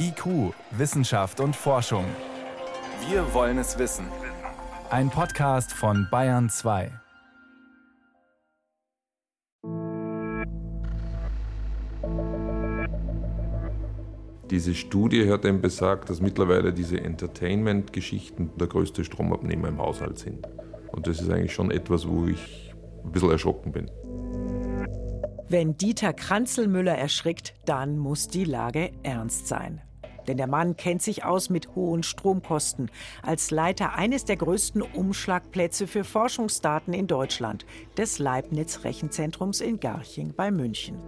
IQ, Wissenschaft und Forschung. Wir wollen es wissen. Ein Podcast von Bayern 2. Diese Studie hat eben besagt, dass mittlerweile diese Entertainment-Geschichten der größte Stromabnehmer im Haushalt sind. Und das ist eigentlich schon etwas, wo ich ein bisschen erschrocken bin. Wenn Dieter Kranzelmüller erschrickt, dann muss die Lage ernst sein. Denn der Mann kennt sich aus mit hohen Stromkosten als Leiter eines der größten Umschlagplätze für Forschungsdaten in Deutschland, des Leibniz Rechenzentrums in Garching bei München.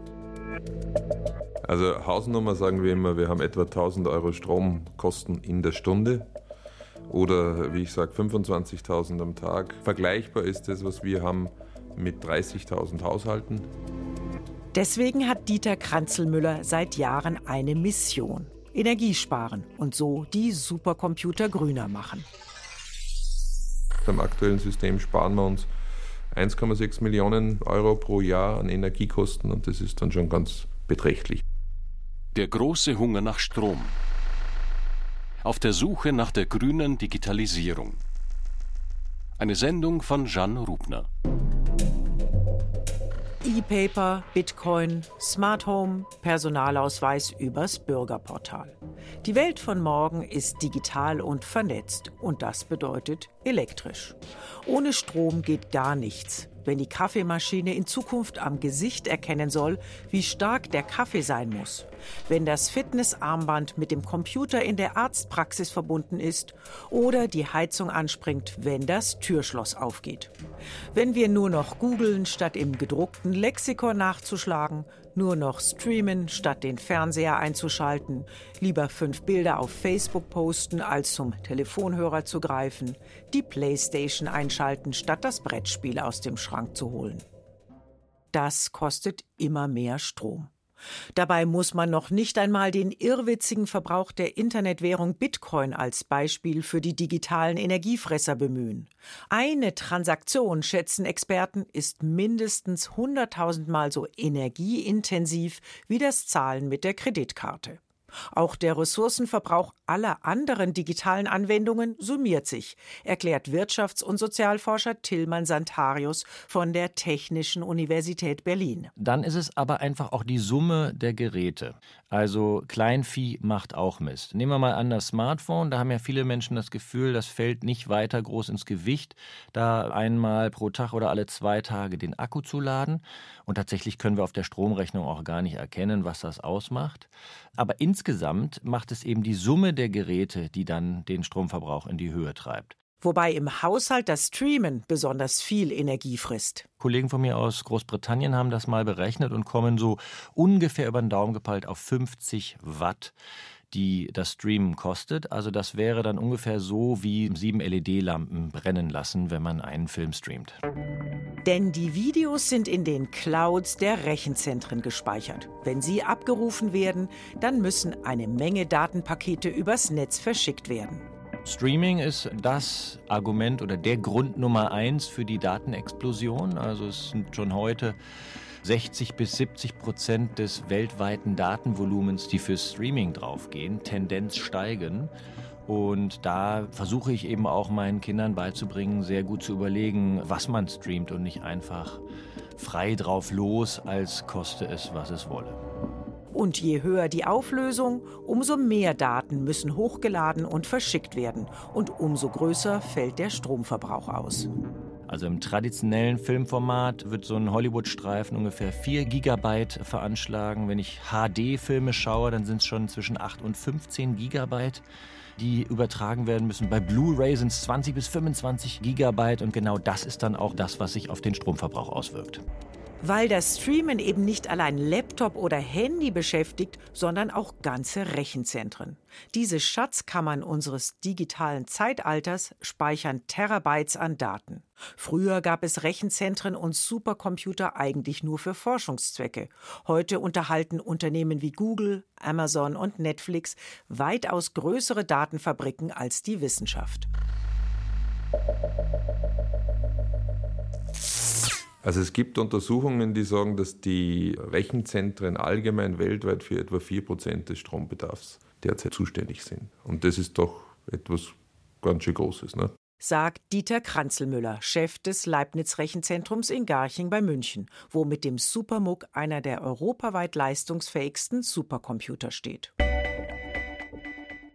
Also Hausnummer sagen wir immer, wir haben etwa 1000 Euro Stromkosten in der Stunde oder wie ich sage 25.000 am Tag. Vergleichbar ist das, was wir haben mit 30.000 Haushalten. Deswegen hat Dieter Kranzelmüller seit Jahren eine Mission. Energie sparen und so die Supercomputer grüner machen. Beim aktuellen System sparen wir uns 1,6 Millionen Euro pro Jahr an Energiekosten und das ist dann schon ganz beträchtlich. Der große Hunger nach Strom. Auf der Suche nach der grünen Digitalisierung. Eine Sendung von Jeanne Rubner. E-Paper, Bitcoin, Smart Home, Personalausweis übers Bürgerportal. Die Welt von morgen ist digital und vernetzt und das bedeutet elektrisch. Ohne Strom geht gar nichts wenn die Kaffeemaschine in Zukunft am Gesicht erkennen soll, wie stark der Kaffee sein muss, wenn das Fitnessarmband mit dem Computer in der Arztpraxis verbunden ist oder die Heizung anspringt, wenn das Türschloss aufgeht. Wenn wir nur noch googeln, statt im gedruckten Lexikon nachzuschlagen, nur noch streamen, statt den Fernseher einzuschalten, lieber fünf Bilder auf Facebook posten, als zum Telefonhörer zu greifen, die Playstation einschalten, statt das Brettspiel aus dem Schrank zu holen. Das kostet immer mehr Strom. Dabei muss man noch nicht einmal den irrwitzigen Verbrauch der Internetwährung Bitcoin als Beispiel für die digitalen Energiefresser bemühen. Eine Transaktion, schätzen Experten, ist mindestens 100.000 Mal so energieintensiv wie das Zahlen mit der Kreditkarte. Auch der Ressourcenverbrauch aller anderen digitalen Anwendungen summiert sich, erklärt Wirtschafts- und Sozialforscher Tillmann Santarius von der Technischen Universität Berlin. Dann ist es aber einfach auch die Summe der Geräte. Also Kleinvieh macht auch Mist. Nehmen wir mal an das Smartphone, da haben ja viele Menschen das Gefühl, das fällt nicht weiter groß ins Gewicht, da einmal pro Tag oder alle zwei Tage den Akku zu laden. Und tatsächlich können wir auf der Stromrechnung auch gar nicht erkennen, was das ausmacht. Aber insgesamt macht es eben die Summe der Geräte, die dann den Stromverbrauch in die Höhe treibt. Wobei im Haushalt das Streamen besonders viel Energie frisst. Kollegen von mir aus Großbritannien haben das mal berechnet und kommen so ungefähr über den Daumen gepeilt auf 50 Watt die das Streamen kostet. Also das wäre dann ungefähr so wie sieben LED-Lampen brennen lassen, wenn man einen Film streamt. Denn die Videos sind in den Clouds der Rechenzentren gespeichert. Wenn sie abgerufen werden, dann müssen eine Menge Datenpakete übers Netz verschickt werden. Streaming ist das Argument oder der Grund Nummer eins für die Datenexplosion. Also es sind schon heute 60 bis 70 Prozent des weltweiten Datenvolumens, die für Streaming draufgehen, Tendenz steigen. Und da versuche ich eben auch meinen Kindern beizubringen, sehr gut zu überlegen, was man streamt und nicht einfach frei drauf los, als koste es, was es wolle. Und je höher die Auflösung, umso mehr Daten müssen hochgeladen und verschickt werden. Und umso größer fällt der Stromverbrauch aus. Also im traditionellen Filmformat wird so ein Hollywood-Streifen ungefähr 4 Gigabyte veranschlagen. Wenn ich HD-Filme schaue, dann sind es schon zwischen 8 und 15 Gigabyte die übertragen werden müssen. Bei Blu-ray sind es 20 bis 25 Gigabyte und genau das ist dann auch das, was sich auf den Stromverbrauch auswirkt. Weil das Streamen eben nicht allein Laptop oder Handy beschäftigt, sondern auch ganze Rechenzentren. Diese Schatzkammern unseres digitalen Zeitalters speichern Terabytes an Daten. Früher gab es Rechenzentren und Supercomputer eigentlich nur für Forschungszwecke. Heute unterhalten Unternehmen wie Google, Amazon und Netflix weitaus größere Datenfabriken als die Wissenschaft. Also es gibt Untersuchungen, die sagen, dass die Rechenzentren allgemein weltweit für etwa 4% des Strombedarfs derzeit zuständig sind. Und das ist doch etwas ganz schön Großes. Ne? sagt Dieter Kranzelmüller, Chef des Leibniz-Rechenzentrums in Garching bei München, wo mit dem Supermuck einer der europaweit leistungsfähigsten Supercomputer steht.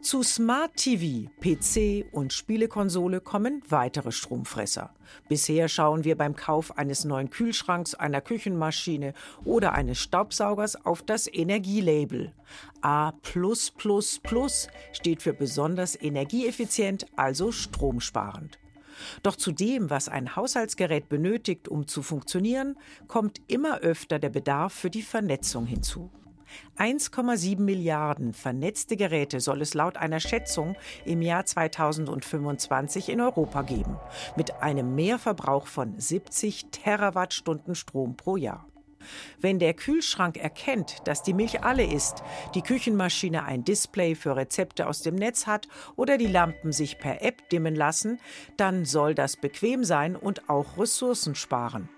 Zu Smart TV, PC und Spielekonsole kommen weitere Stromfresser. Bisher schauen wir beim Kauf eines neuen Kühlschranks, einer Küchenmaschine oder eines Staubsaugers auf das Energielabel. A steht für besonders energieeffizient, also stromsparend. Doch zu dem, was ein Haushaltsgerät benötigt, um zu funktionieren, kommt immer öfter der Bedarf für die Vernetzung hinzu. 1,7 Milliarden vernetzte Geräte soll es laut einer Schätzung im Jahr 2025 in Europa geben, mit einem Mehrverbrauch von 70 Terawattstunden Strom pro Jahr. Wenn der Kühlschrank erkennt, dass die Milch alle ist, die Küchenmaschine ein Display für Rezepte aus dem Netz hat oder die Lampen sich per App dimmen lassen, dann soll das bequem sein und auch Ressourcen sparen.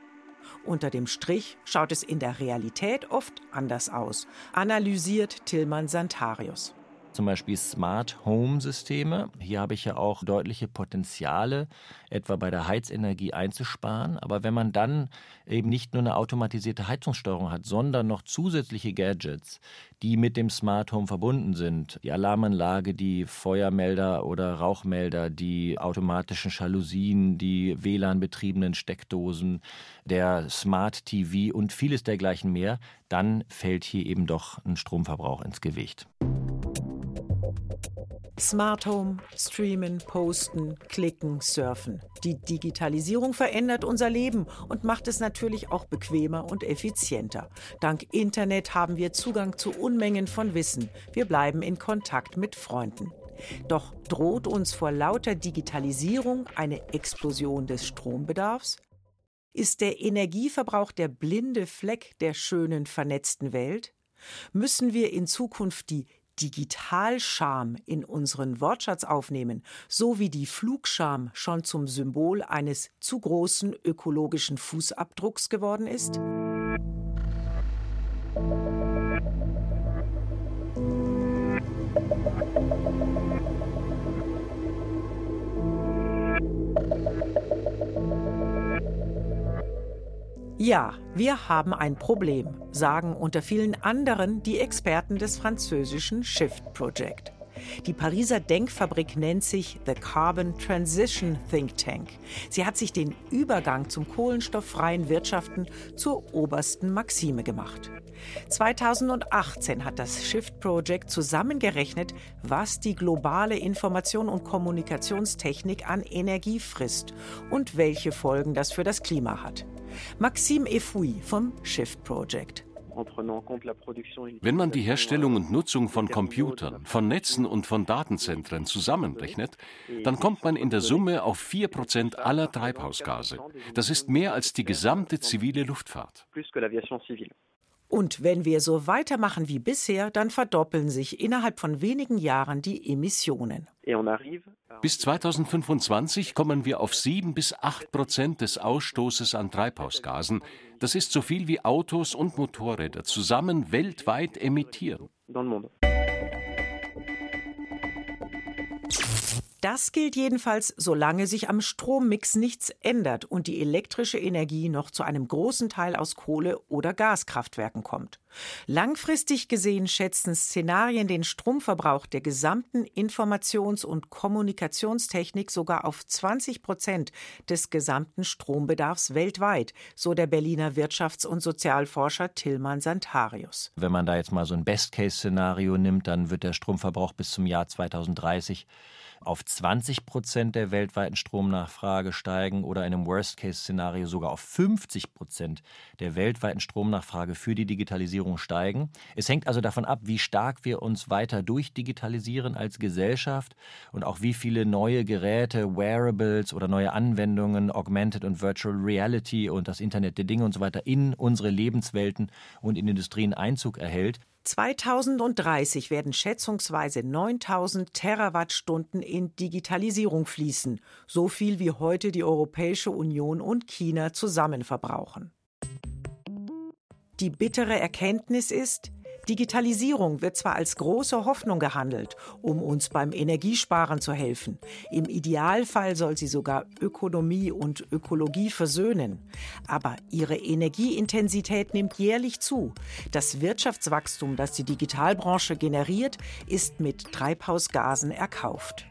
Unter dem Strich schaut es in der Realität oft anders aus, analysiert Tillmann Santarius zum Beispiel Smart Home Systeme. Hier habe ich ja auch deutliche Potenziale, etwa bei der Heizenergie einzusparen. Aber wenn man dann eben nicht nur eine automatisierte Heizungssteuerung hat, sondern noch zusätzliche Gadgets, die mit dem Smart Home verbunden sind, die Alarmanlage, die Feuermelder oder Rauchmelder, die automatischen Jalousien, die WLAN-betriebenen Steckdosen, der Smart TV und vieles dergleichen mehr, dann fällt hier eben doch ein Stromverbrauch ins Gewicht. Smart Home, Streamen, Posten, Klicken, Surfen. Die Digitalisierung verändert unser Leben und macht es natürlich auch bequemer und effizienter. Dank Internet haben wir Zugang zu Unmengen von Wissen. Wir bleiben in Kontakt mit Freunden. Doch droht uns vor lauter Digitalisierung eine Explosion des Strombedarfs? Ist der Energieverbrauch der blinde Fleck der schönen vernetzten Welt? Müssen wir in Zukunft die Digitalscham in unseren Wortschatz aufnehmen, so wie die Flugscham schon zum Symbol eines zu großen ökologischen Fußabdrucks geworden ist? Ja, wir haben ein Problem, sagen unter vielen anderen die Experten des französischen Shift Project. Die Pariser Denkfabrik nennt sich The Carbon Transition Think Tank. Sie hat sich den Übergang zum kohlenstofffreien Wirtschaften zur obersten Maxime gemacht. 2018 hat das Shift Project zusammengerechnet, was die globale Information- und Kommunikationstechnik an Energie frisst und welche Folgen das für das Klima hat. Maxime Efoui vom Shift Project. Wenn man die Herstellung und Nutzung von Computern, von Netzen und von Datenzentren zusammenrechnet, dann kommt man in der Summe auf 4% aller Treibhausgase. Das ist mehr als die gesamte zivile Luftfahrt. Und wenn wir so weitermachen wie bisher, dann verdoppeln sich innerhalb von wenigen Jahren die Emissionen. Bis 2025 kommen wir auf 7 bis 8 Prozent des Ausstoßes an Treibhausgasen. Das ist so viel wie Autos und Motorräder zusammen weltweit emittieren. Das gilt jedenfalls, solange sich am Strommix nichts ändert und die elektrische Energie noch zu einem großen Teil aus Kohle- oder Gaskraftwerken kommt. Langfristig gesehen schätzen Szenarien den Stromverbrauch der gesamten Informations- und Kommunikationstechnik sogar auf 20 Prozent des gesamten Strombedarfs weltweit, so der Berliner Wirtschafts- und Sozialforscher Tillmann Santarius. Wenn man da jetzt mal so ein Best-Case-Szenario nimmt, dann wird der Stromverbrauch bis zum Jahr 2030 auf 20 Prozent der weltweiten Stromnachfrage steigen oder in einem Worst-Case-Szenario sogar auf 50 Prozent der weltweiten Stromnachfrage für die Digitalisierung steigen. Es hängt also davon ab, wie stark wir uns weiter durchdigitalisieren als Gesellschaft und auch wie viele neue Geräte, Wearables oder neue Anwendungen, Augmented und Virtual Reality und das Internet der Dinge und so weiter in unsere Lebenswelten und in Industrien Einzug erhält. 2030 werden schätzungsweise 9000 Terawattstunden in Digitalisierung fließen, so viel wie heute die Europäische Union und China zusammen verbrauchen. Die bittere Erkenntnis ist, Digitalisierung wird zwar als große Hoffnung gehandelt, um uns beim Energiesparen zu helfen. Im Idealfall soll sie sogar Ökonomie und Ökologie versöhnen. Aber ihre Energieintensität nimmt jährlich zu. Das Wirtschaftswachstum, das die Digitalbranche generiert, ist mit Treibhausgasen erkauft.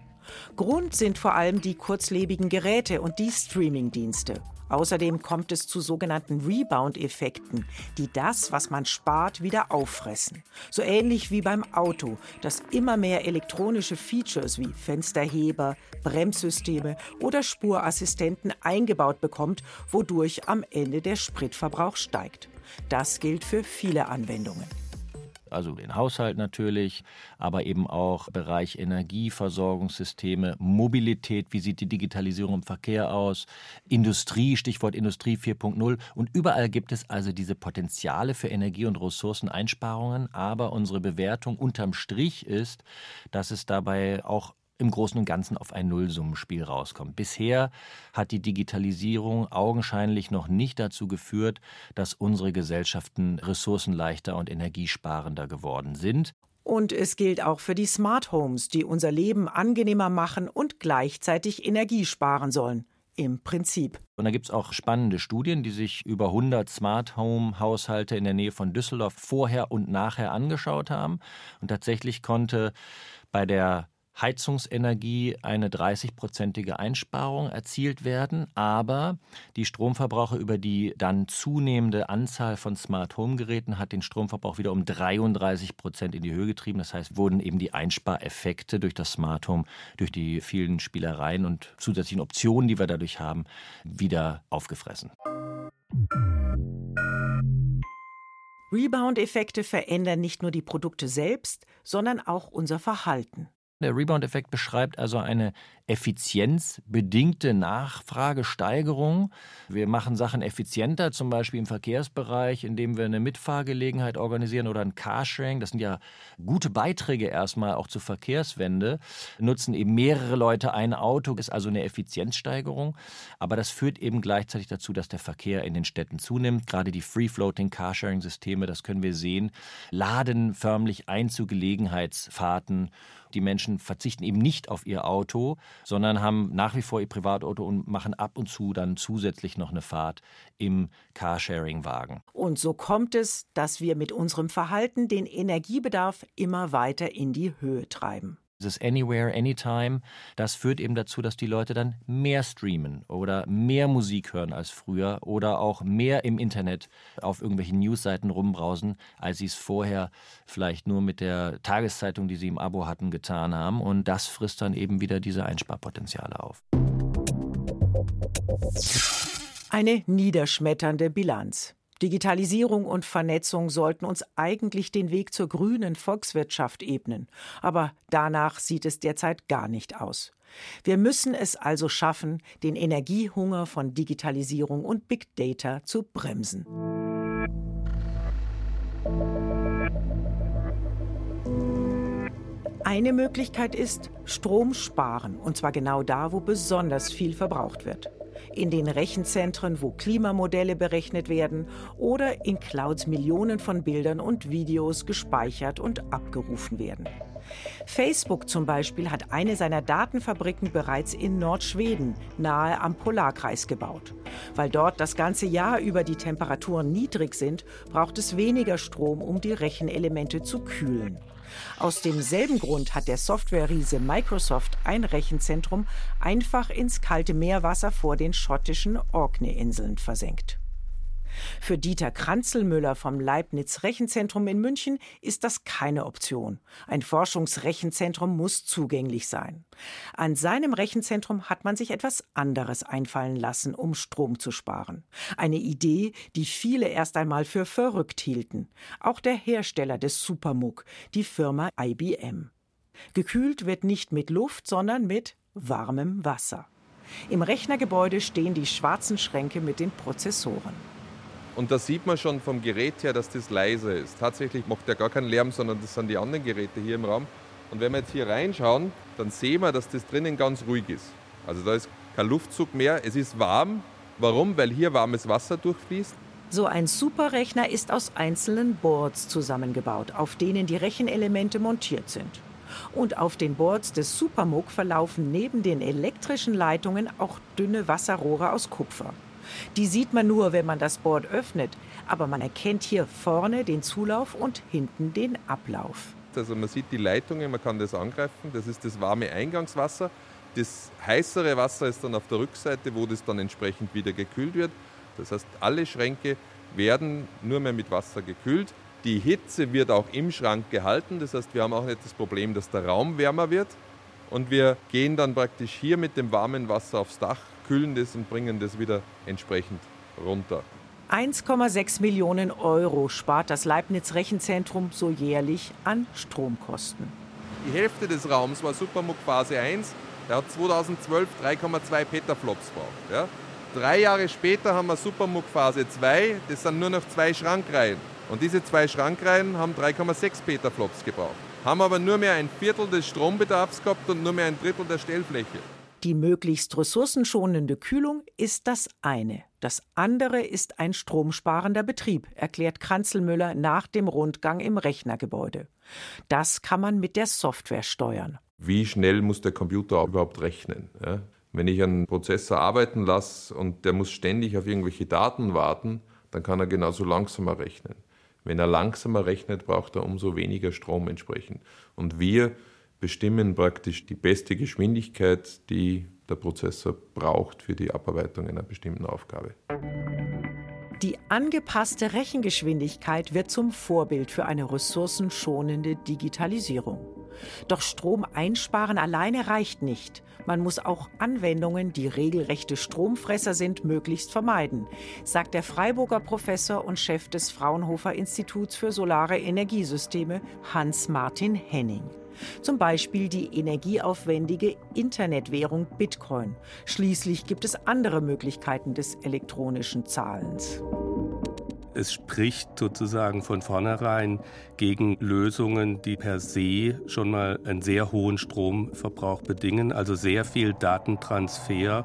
Grund sind vor allem die kurzlebigen Geräte und die Streamingdienste. Außerdem kommt es zu sogenannten Rebound-Effekten, die das, was man spart, wieder auffressen. So ähnlich wie beim Auto, das immer mehr elektronische Features wie Fensterheber, Bremssysteme oder Spurassistenten eingebaut bekommt, wodurch am Ende der Spritverbrauch steigt. Das gilt für viele Anwendungen also den Haushalt natürlich, aber eben auch Bereich Energieversorgungssysteme, Mobilität, wie sieht die Digitalisierung im Verkehr aus, Industrie, Stichwort Industrie 4.0 und überall gibt es also diese Potenziale für Energie- und Ressourceneinsparungen, aber unsere Bewertung unterm Strich ist, dass es dabei auch im Großen und Ganzen auf ein Nullsummenspiel rauskommt. Bisher hat die Digitalisierung augenscheinlich noch nicht dazu geführt, dass unsere Gesellschaften ressourcenleichter und energiesparender geworden sind. Und es gilt auch für die Smart Homes, die unser Leben angenehmer machen und gleichzeitig Energie sparen sollen. Im Prinzip. Und da gibt es auch spannende Studien, die sich über 100 Smart Home Haushalte in der Nähe von Düsseldorf vorher und nachher angeschaut haben. Und tatsächlich konnte bei der Heizungsenergie eine 30-prozentige Einsparung erzielt werden, aber die Stromverbraucher über die dann zunehmende Anzahl von Smart Home Geräten hat den Stromverbrauch wieder um 33 Prozent in die Höhe getrieben. Das heißt, wurden eben die Einspareffekte durch das Smart Home, durch die vielen Spielereien und zusätzlichen Optionen, die wir dadurch haben, wieder aufgefressen. Rebound-Effekte verändern nicht nur die Produkte selbst, sondern auch unser Verhalten. Der Rebound-Effekt beschreibt also eine effizienzbedingte Nachfragesteigerung. Wir machen Sachen effizienter, zum Beispiel im Verkehrsbereich, indem wir eine Mitfahrgelegenheit organisieren oder ein Carsharing. Das sind ja gute Beiträge erstmal auch zur Verkehrswende. Nutzen eben mehrere Leute ein Auto, ist also eine Effizienzsteigerung. Aber das führt eben gleichzeitig dazu, dass der Verkehr in den Städten zunimmt. Gerade die Free-Floating Carsharing-Systeme, das können wir sehen, laden förmlich ein zu Gelegenheitsfahrten die Menschen verzichten eben nicht auf ihr Auto, sondern haben nach wie vor ihr Privatauto und machen ab und zu dann zusätzlich noch eine Fahrt im Carsharing-Wagen. Und so kommt es, dass wir mit unserem Verhalten den Energiebedarf immer weiter in die Höhe treiben. Dieses Anywhere, Anytime, das führt eben dazu, dass die Leute dann mehr streamen oder mehr Musik hören als früher oder auch mehr im Internet auf irgendwelchen Newsseiten rumbrausen, als sie es vorher vielleicht nur mit der Tageszeitung, die sie im Abo hatten, getan haben. Und das frisst dann eben wieder diese Einsparpotenziale auf. Eine niederschmetternde Bilanz. Digitalisierung und Vernetzung sollten uns eigentlich den Weg zur grünen Volkswirtschaft ebnen. Aber danach sieht es derzeit gar nicht aus. Wir müssen es also schaffen, den Energiehunger von Digitalisierung und Big Data zu bremsen. Eine Möglichkeit ist Strom sparen, und zwar genau da, wo besonders viel verbraucht wird in den Rechenzentren, wo Klimamodelle berechnet werden oder in Clouds Millionen von Bildern und Videos gespeichert und abgerufen werden. Facebook zum Beispiel hat eine seiner Datenfabriken bereits in Nordschweden, nahe am Polarkreis, gebaut. Weil dort das ganze Jahr über die Temperaturen niedrig sind, braucht es weniger Strom, um die Rechenelemente zu kühlen. Aus demselben Grund hat der Software-Riese Microsoft ein Rechenzentrum einfach ins kalte Meerwasser vor den schottischen Orkney-Inseln versenkt. Für Dieter Kranzelmüller vom Leibniz Rechenzentrum in München ist das keine Option. Ein Forschungsrechenzentrum muss zugänglich sein. An seinem Rechenzentrum hat man sich etwas anderes einfallen lassen, um Strom zu sparen. Eine Idee, die viele erst einmal für verrückt hielten. Auch der Hersteller des Supermuck, die Firma IBM. Gekühlt wird nicht mit Luft, sondern mit warmem Wasser. Im Rechnergebäude stehen die schwarzen Schränke mit den Prozessoren. Und da sieht man schon vom Gerät her, dass das leise ist. Tatsächlich macht der gar keinen Lärm, sondern das sind die anderen Geräte hier im Raum. Und wenn wir jetzt hier reinschauen, dann sehen wir, dass das drinnen ganz ruhig ist. Also da ist kein Luftzug mehr. Es ist warm. Warum? Weil hier warmes Wasser durchfließt. So ein Superrechner ist aus einzelnen Boards zusammengebaut, auf denen die Rechenelemente montiert sind. Und auf den Boards des Supermug verlaufen neben den elektrischen Leitungen auch dünne Wasserrohre aus Kupfer. Die sieht man nur, wenn man das Board öffnet, aber man erkennt hier vorne den Zulauf und hinten den Ablauf. Also man sieht die Leitungen, man kann das angreifen, das ist das warme Eingangswasser. Das heißere Wasser ist dann auf der Rückseite, wo das dann entsprechend wieder gekühlt wird. Das heißt, alle Schränke werden nur mehr mit Wasser gekühlt. Die Hitze wird auch im Schrank gehalten. Das heißt, wir haben auch nicht das Problem, dass der Raum wärmer wird. Und wir gehen dann praktisch hier mit dem warmen Wasser aufs Dach, kühlen das und bringen das wieder entsprechend runter. 1,6 Millionen Euro spart das Leibniz Rechenzentrum so jährlich an Stromkosten. Die Hälfte des Raums war Supermug Phase 1. Der hat 2012 3,2 Petaflops gebraucht. Ja? Drei Jahre später haben wir Supermug Phase 2. Das sind nur noch zwei Schrankreihen. Und diese zwei Schrankreihen haben 3,6 Petaflops gebraucht. Haben aber nur mehr ein Viertel des Strombedarfs gehabt und nur mehr ein Drittel der Stellfläche. Die möglichst ressourcenschonende Kühlung ist das eine. Das andere ist ein stromsparender Betrieb, erklärt Kranzelmüller nach dem Rundgang im Rechnergebäude. Das kann man mit der Software steuern. Wie schnell muss der Computer überhaupt rechnen? Ja? Wenn ich einen Prozessor arbeiten lasse und der muss ständig auf irgendwelche Daten warten, dann kann er genauso langsamer rechnen. Wenn er langsamer rechnet, braucht er umso weniger Strom entsprechend. Und wir bestimmen praktisch die beste Geschwindigkeit, die der Prozessor braucht für die Abarbeitung einer bestimmten Aufgabe. Die angepasste Rechengeschwindigkeit wird zum Vorbild für eine ressourcenschonende Digitalisierung. Doch Strom einsparen alleine reicht nicht. Man muss auch Anwendungen, die regelrechte Stromfresser sind, möglichst vermeiden, sagt der Freiburger Professor und Chef des Fraunhofer Instituts für Solare Energiesysteme Hans-Martin Henning. Zum Beispiel die energieaufwendige Internetwährung Bitcoin. Schließlich gibt es andere Möglichkeiten des elektronischen Zahlens. Es spricht sozusagen von vornherein gegen Lösungen, die per se schon mal einen sehr hohen Stromverbrauch bedingen, also sehr viel Datentransfer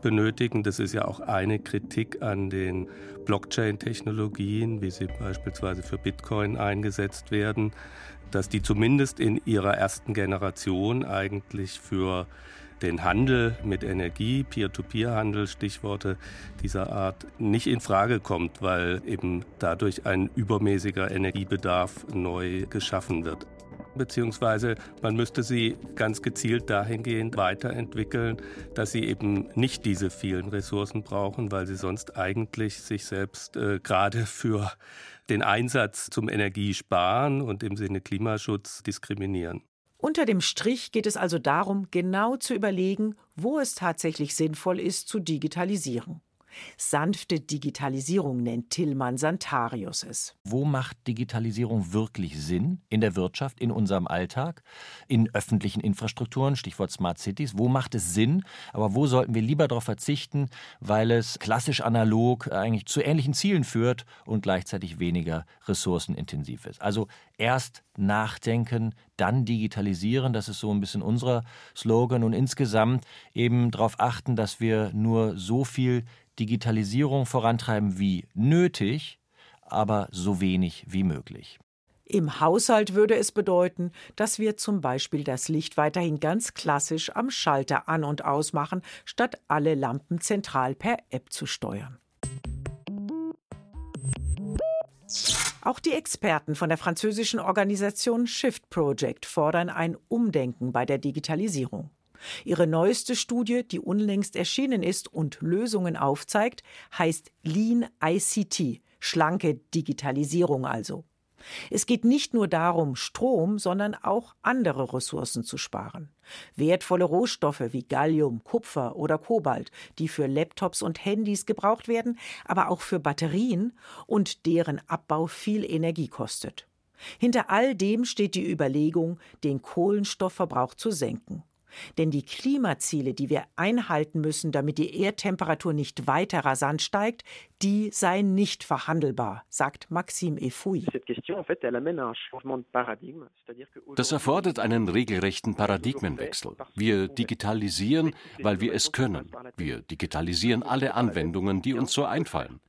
benötigen. Das ist ja auch eine Kritik an den Blockchain-Technologien, wie sie beispielsweise für Bitcoin eingesetzt werden, dass die zumindest in ihrer ersten Generation eigentlich für den Handel mit Energie, Peer-to-Peer-Handel, Stichworte dieser Art, nicht in Frage kommt, weil eben dadurch ein übermäßiger Energiebedarf neu geschaffen wird. Beziehungsweise man müsste sie ganz gezielt dahingehend weiterentwickeln, dass sie eben nicht diese vielen Ressourcen brauchen, weil sie sonst eigentlich sich selbst äh, gerade für den Einsatz zum Energiesparen und im Sinne Klimaschutz diskriminieren. Unter dem Strich geht es also darum, genau zu überlegen, wo es tatsächlich sinnvoll ist, zu digitalisieren. Sanfte Digitalisierung nennt Tillmann Santarius es. Wo macht Digitalisierung wirklich Sinn? In der Wirtschaft, in unserem Alltag, in öffentlichen Infrastrukturen, Stichwort Smart Cities. Wo macht es Sinn? Aber wo sollten wir lieber darauf verzichten, weil es klassisch analog eigentlich zu ähnlichen Zielen führt und gleichzeitig weniger ressourcenintensiv ist? Also erst nachdenken, dann digitalisieren. Das ist so ein bisschen unser Slogan. Und insgesamt eben darauf achten, dass wir nur so viel Digitalisierung vorantreiben wie nötig, aber so wenig wie möglich. Im Haushalt würde es bedeuten, dass wir zum Beispiel das Licht weiterhin ganz klassisch am Schalter an und ausmachen, statt alle Lampen zentral per App zu steuern. Auch die Experten von der französischen Organisation Shift Project fordern ein Umdenken bei der Digitalisierung. Ihre neueste Studie, die unlängst erschienen ist und Lösungen aufzeigt, heißt Lean ICT, schlanke Digitalisierung also. Es geht nicht nur darum, Strom, sondern auch andere Ressourcen zu sparen. Wertvolle Rohstoffe wie Gallium, Kupfer oder Kobalt, die für Laptops und Handys gebraucht werden, aber auch für Batterien und deren Abbau viel Energie kostet. Hinter all dem steht die Überlegung, den Kohlenstoffverbrauch zu senken. Denn die Klimaziele, die wir einhalten müssen, damit die Erdtemperatur nicht weiter rasant steigt, die sei nicht verhandelbar, sagt Maxime Efoui. Das erfordert einen regelrechten Paradigmenwechsel. Wir digitalisieren, weil wir es können. Wir digitalisieren alle Anwendungen, die uns so einfallen.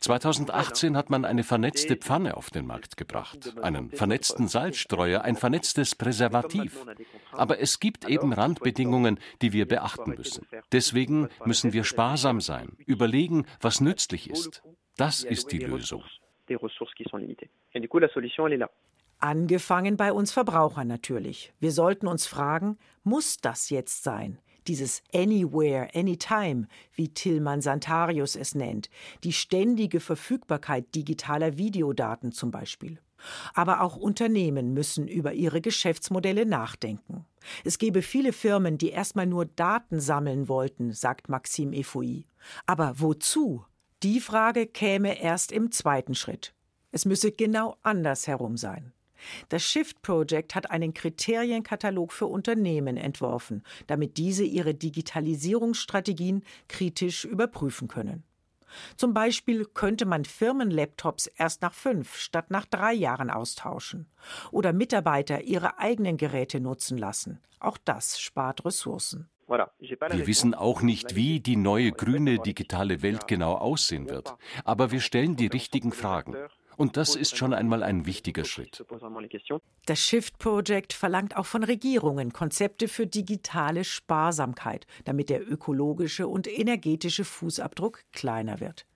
2018 hat man eine vernetzte Pfanne auf den Markt gebracht, einen vernetzten Salzstreuer, ein vernetztes Präservativ. Aber es gibt eben Randbedingungen, die wir beachten müssen. Deswegen müssen wir sparsam sein, überlegen, was nützlich ist. Das ist die Lösung. Angefangen bei uns Verbrauchern natürlich. Wir sollten uns fragen, muss das jetzt sein? dieses Anywhere, Anytime, wie Tillmann Santarius es nennt, die ständige Verfügbarkeit digitaler Videodaten zum Beispiel. Aber auch Unternehmen müssen über ihre Geschäftsmodelle nachdenken. Es gäbe viele Firmen, die erstmal nur Daten sammeln wollten, sagt Maxime Efoui. Aber wozu? Die Frage käme erst im zweiten Schritt. Es müsse genau andersherum sein. Das Shift Project hat einen Kriterienkatalog für Unternehmen entworfen, damit diese ihre Digitalisierungsstrategien kritisch überprüfen können. Zum Beispiel könnte man Firmenlaptops erst nach fünf statt nach drei Jahren austauschen oder Mitarbeiter ihre eigenen Geräte nutzen lassen. Auch das spart Ressourcen. Wir wissen auch nicht, wie die neue grüne digitale Welt genau aussehen wird, aber wir stellen die richtigen Fragen. Und das ist schon einmal ein wichtiger Schritt. Das Shift Project verlangt auch von Regierungen Konzepte für digitale Sparsamkeit, damit der ökologische und energetische Fußabdruck kleiner wird.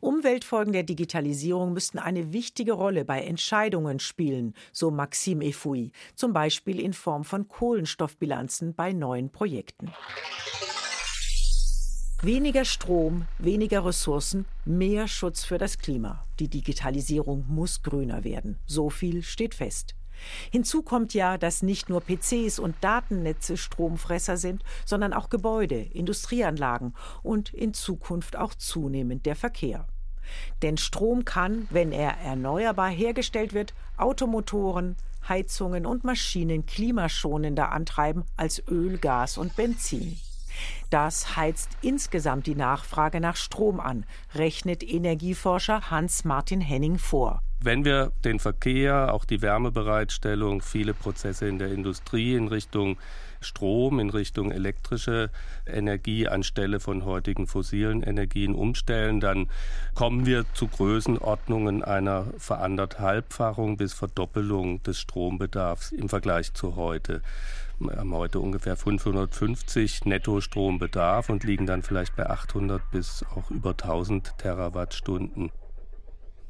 Umweltfolgen der Digitalisierung müssten eine wichtige Rolle bei Entscheidungen spielen, so Maxime Efoui, zum Beispiel in Form von Kohlenstoffbilanzen bei neuen Projekten. Weniger Strom, weniger Ressourcen, mehr Schutz für das Klima. Die Digitalisierung muss grüner werden. So viel steht fest. Hinzu kommt ja, dass nicht nur PCs und Datennetze Stromfresser sind, sondern auch Gebäude, Industrieanlagen und in Zukunft auch zunehmend der Verkehr. Denn Strom kann, wenn er erneuerbar hergestellt wird, Automotoren, Heizungen und Maschinen klimaschonender antreiben als Öl, Gas und Benzin. Das heizt insgesamt die Nachfrage nach Strom an, rechnet Energieforscher Hans-Martin Henning vor. Wenn wir den Verkehr, auch die Wärmebereitstellung, viele Prozesse in der Industrie in Richtung Strom, in Richtung elektrische Energie anstelle von heutigen fossilen Energien umstellen, dann kommen wir zu Größenordnungen einer Veranderthalbfachung bis Verdoppelung des Strombedarfs im Vergleich zu heute. Wir haben heute ungefähr 550 Nettostrombedarf und liegen dann vielleicht bei 800 bis auch über 1000 Terawattstunden.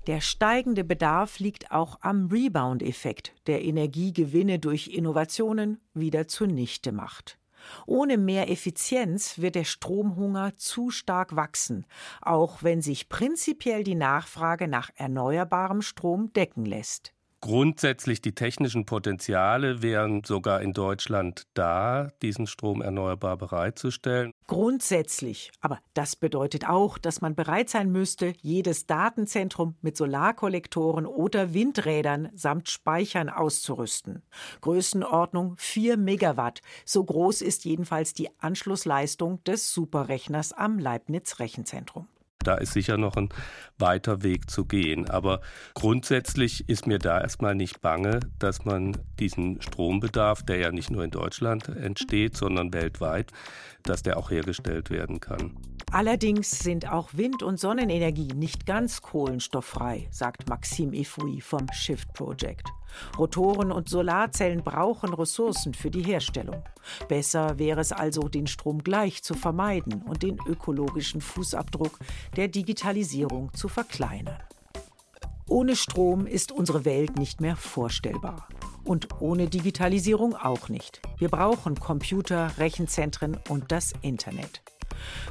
Der steigende Bedarf liegt auch am Rebound-Effekt, der Energiegewinne durch Innovationen wieder zunichte macht. Ohne mehr Effizienz wird der Stromhunger zu stark wachsen, auch wenn sich prinzipiell die Nachfrage nach erneuerbarem Strom decken lässt. Grundsätzlich die technischen Potenziale wären sogar in Deutschland da, diesen Strom erneuerbar bereitzustellen. Grundsätzlich. Aber das bedeutet auch, dass man bereit sein müsste, jedes Datenzentrum mit Solarkollektoren oder Windrädern samt Speichern auszurüsten. Größenordnung 4 Megawatt. So groß ist jedenfalls die Anschlussleistung des Superrechners am Leibniz Rechenzentrum. Da ist sicher noch ein weiter Weg zu gehen. Aber grundsätzlich ist mir da erstmal nicht bange, dass man diesen Strombedarf, der ja nicht nur in Deutschland entsteht, sondern weltweit, dass der auch hergestellt werden kann. Allerdings sind auch Wind- und Sonnenenergie nicht ganz kohlenstofffrei, sagt Maxime Efoui vom Shift Project. Rotoren und Solarzellen brauchen Ressourcen für die Herstellung. Besser wäre es also, den Strom gleich zu vermeiden und den ökologischen Fußabdruck der Digitalisierung zu verkleinern. Ohne Strom ist unsere Welt nicht mehr vorstellbar. Und ohne Digitalisierung auch nicht. Wir brauchen Computer, Rechenzentren und das Internet.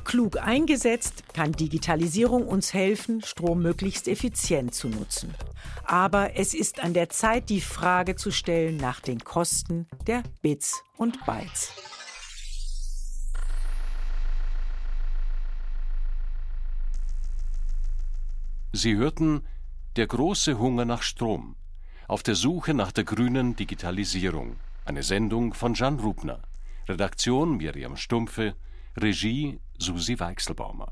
Klug eingesetzt kann Digitalisierung uns helfen, Strom möglichst effizient zu nutzen. Aber es ist an der Zeit, die Frage zu stellen nach den Kosten der Bits und Bytes. Sie hörten Der große Hunger nach Strom. Auf der Suche nach der grünen Digitalisierung. Eine Sendung von Jan Rubner. Redaktion Miriam Stumpfe. Regie Susi Weichselbaumer